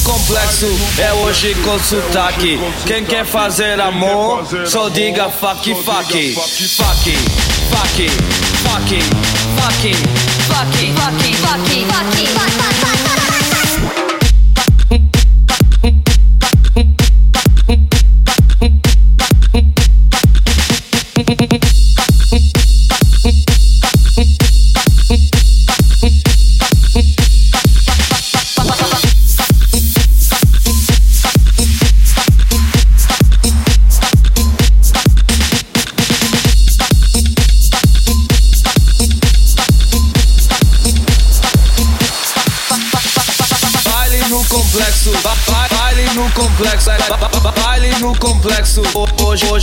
complexo, é hoje com sotaque. Quem quer fazer amor, só diga fuck, fuck, fuck, fuck, fuck, fuck, fuck, fuck, fuck, fuck, fuck, fuck,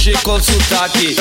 Hoje, com sotaque,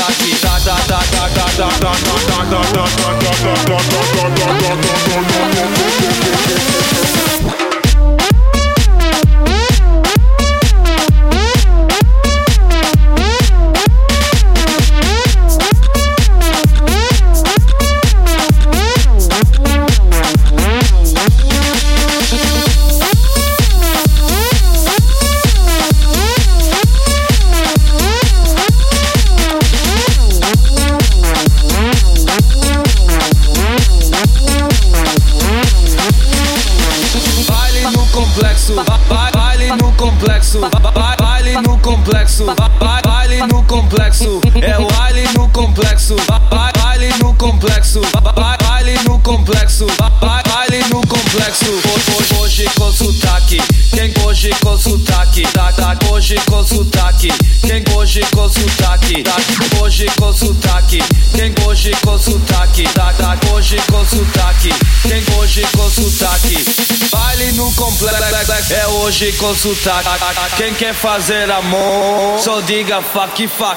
hoje com sotaque, quem hoje com sotaque, tá hoje com sotaque, quem hoje com sotaque, tá tá hoje com sotaque, quem hoje com sotaque. Baile no completo é hoje com sotaque. Quem quer fazer amor, só diga fuck fuck.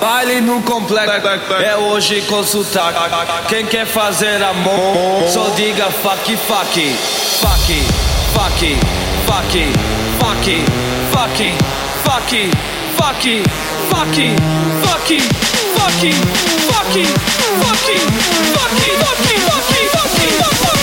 Baile no completo é hoje com sotaque. Quem quer fazer amor, só diga fuck fuck. Fuck, fuck, fuck, fuck fuck, fuck, fuck, fuck, fuck, fuck, fuck, fuck, fuck, fuck, fuck, hoje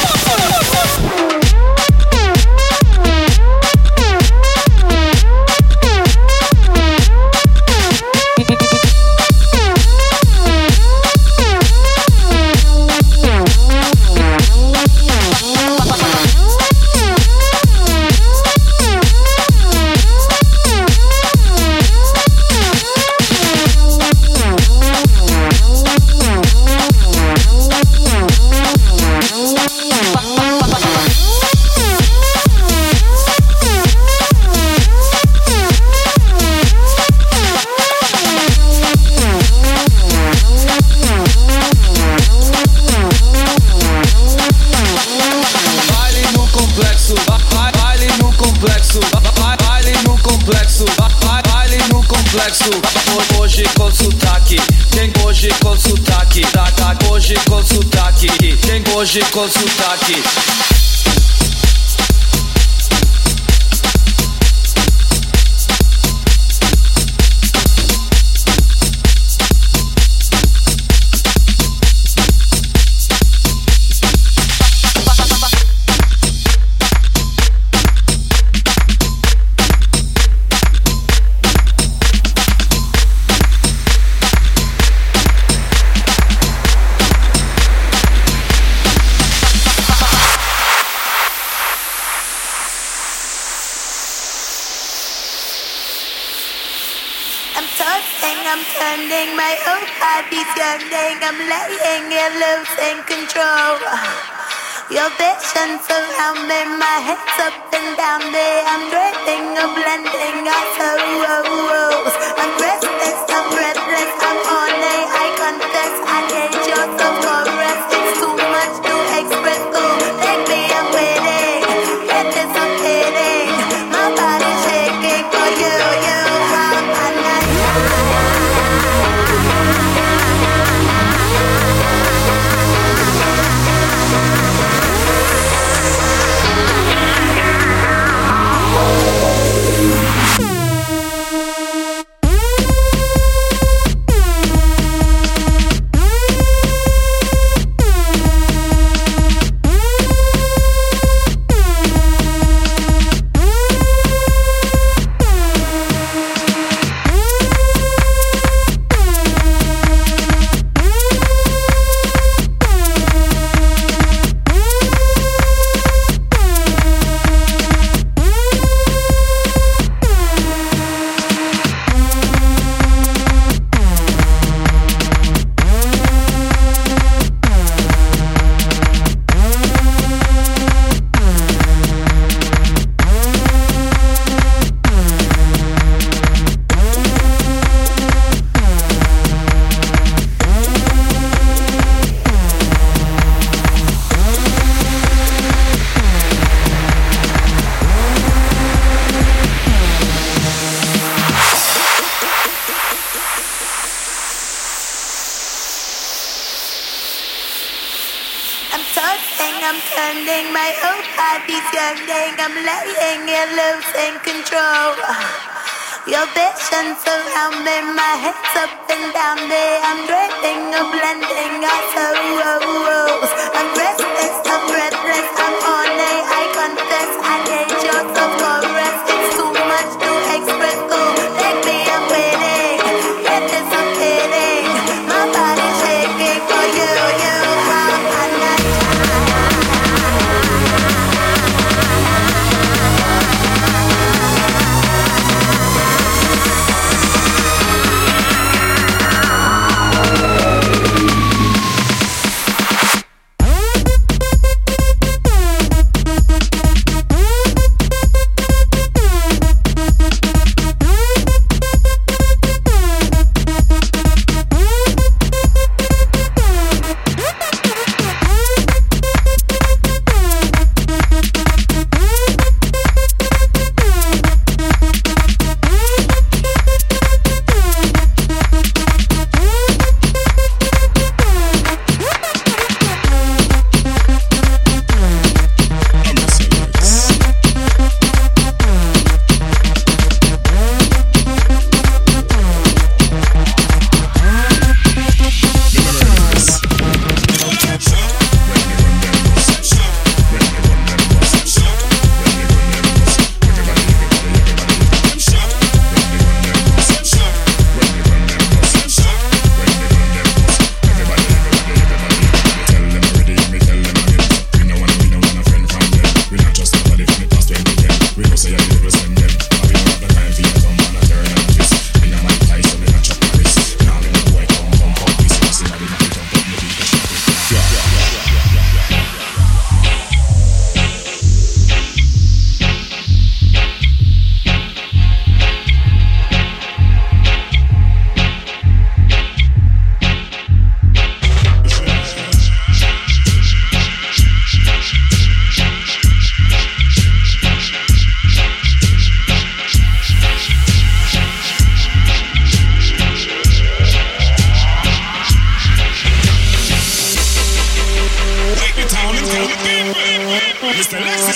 com sotaque. Your vision surround me, my head's up and down me. I'm dreading a blending of sorrows. I'm restless, I'm breathless,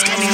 It's coming.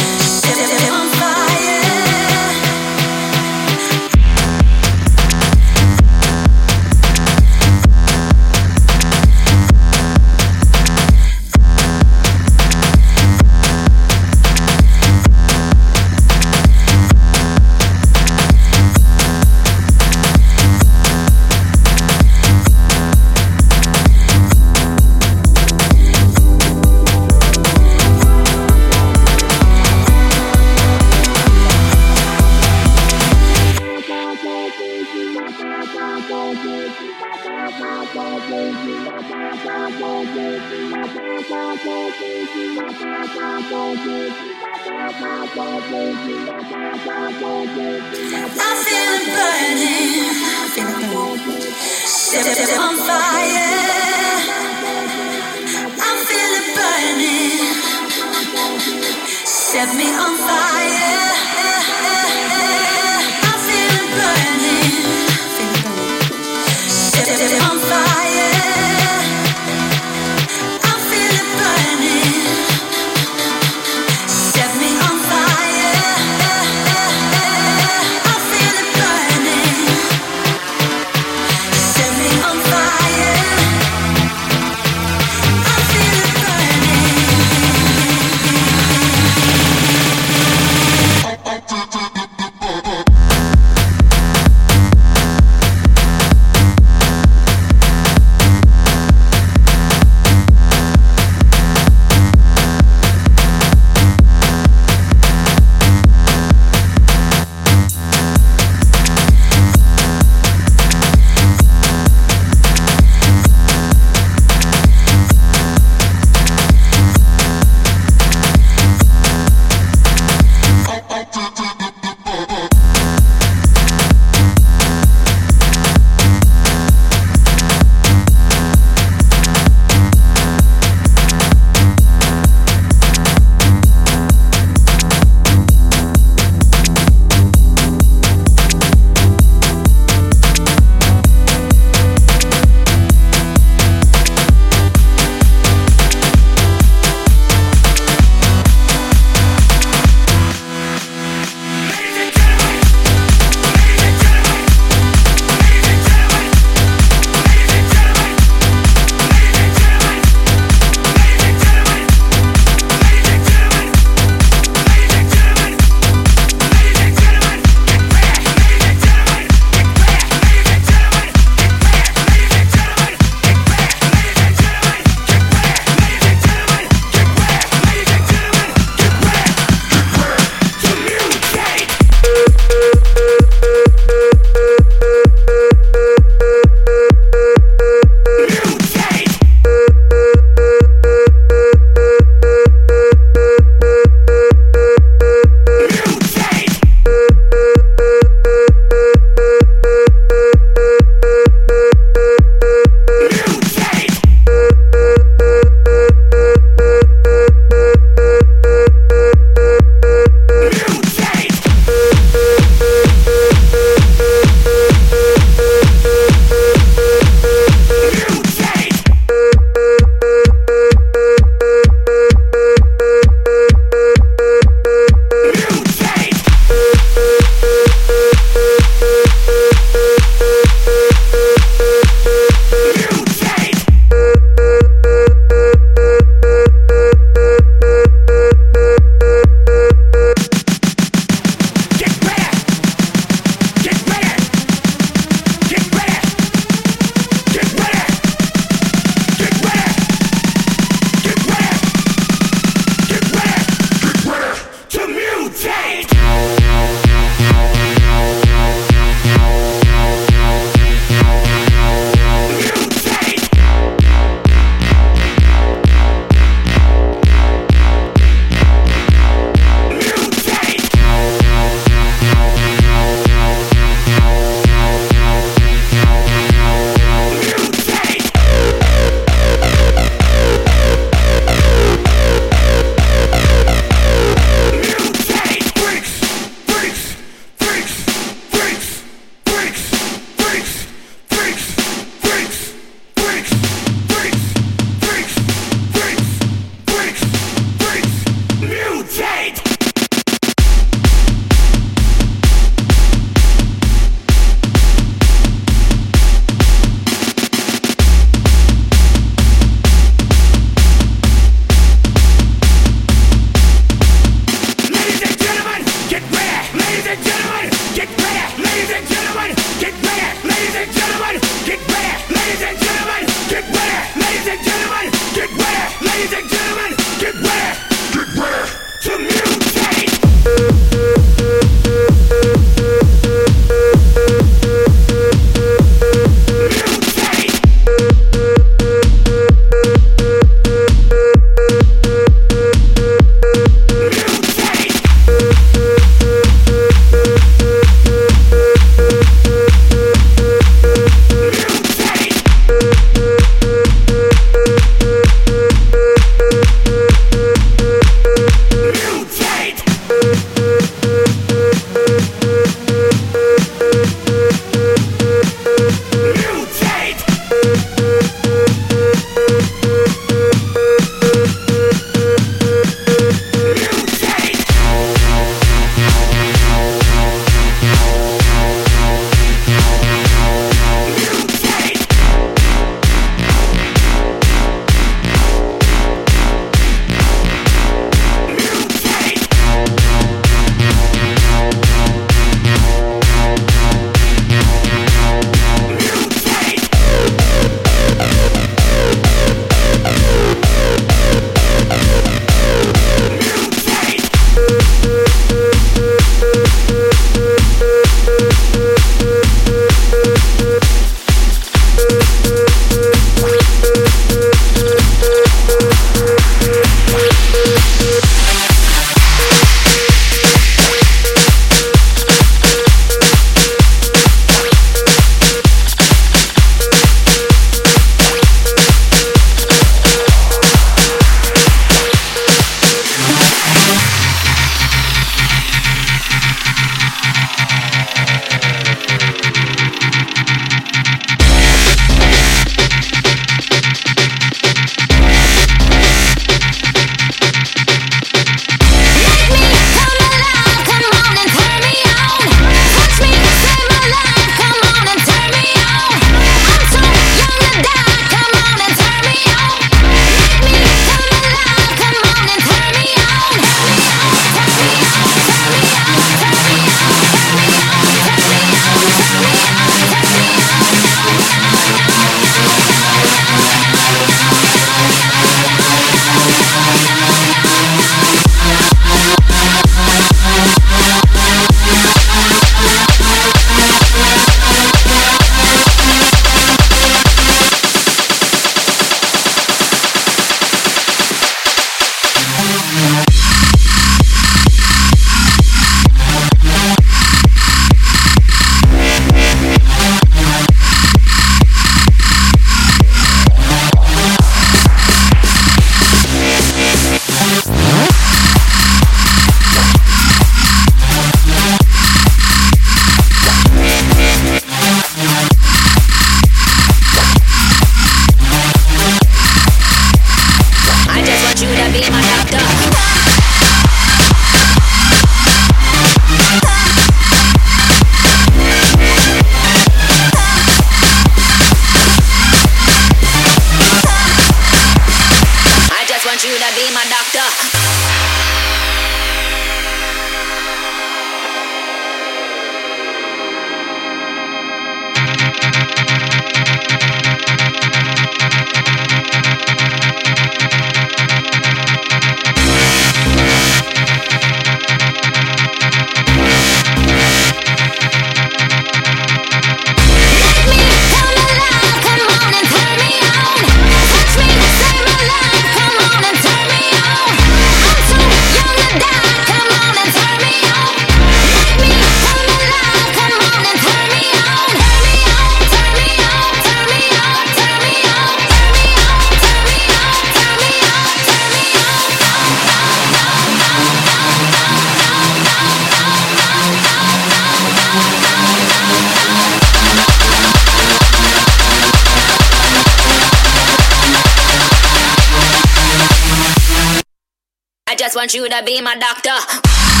Just want you to be my doctor.